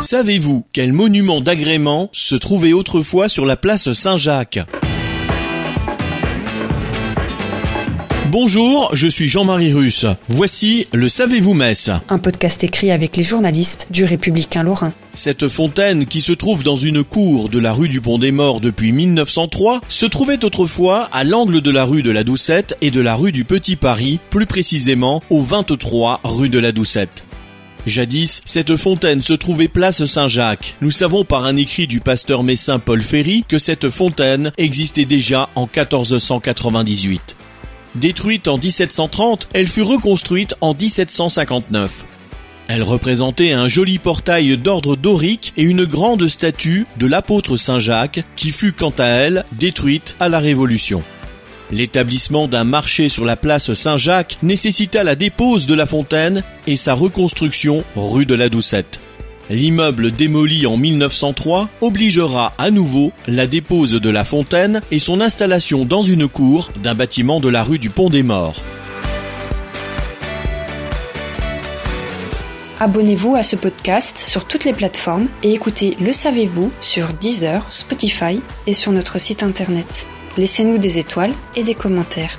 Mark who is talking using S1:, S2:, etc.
S1: Savez-vous quel monument d'agrément se trouvait autrefois sur la place Saint-Jacques Bonjour, je suis Jean-Marie Russe. Voici le Savez-vous Metz
S2: Un podcast écrit avec les journalistes du Républicain Lorrain.
S1: Cette fontaine, qui se trouve dans une cour de la rue du Pont des Morts depuis 1903, se trouvait autrefois à l'angle de la rue de la Doucette et de la rue du Petit Paris, plus précisément au 23 rue de la Doucette. Jadis, cette fontaine se trouvait place Saint-Jacques. Nous savons par un écrit du pasteur messin Paul Ferry que cette fontaine existait déjà en 1498. Détruite en 1730, elle fut reconstruite en 1759. Elle représentait un joli portail d'ordre dorique et une grande statue de l'apôtre Saint Jacques qui fut quant à elle détruite à la Révolution. L'établissement d'un marché sur la place Saint-Jacques nécessita la dépose de la fontaine et sa reconstruction rue de la Doucette. L'immeuble démoli en 1903 obligera à nouveau la dépose de la fontaine et son installation dans une cour d'un bâtiment de la rue du Pont des Morts.
S2: Abonnez-vous à ce podcast sur toutes les plateformes et écoutez Le Savez-vous sur Deezer, Spotify et sur notre site internet. Laissez-nous des étoiles et des commentaires.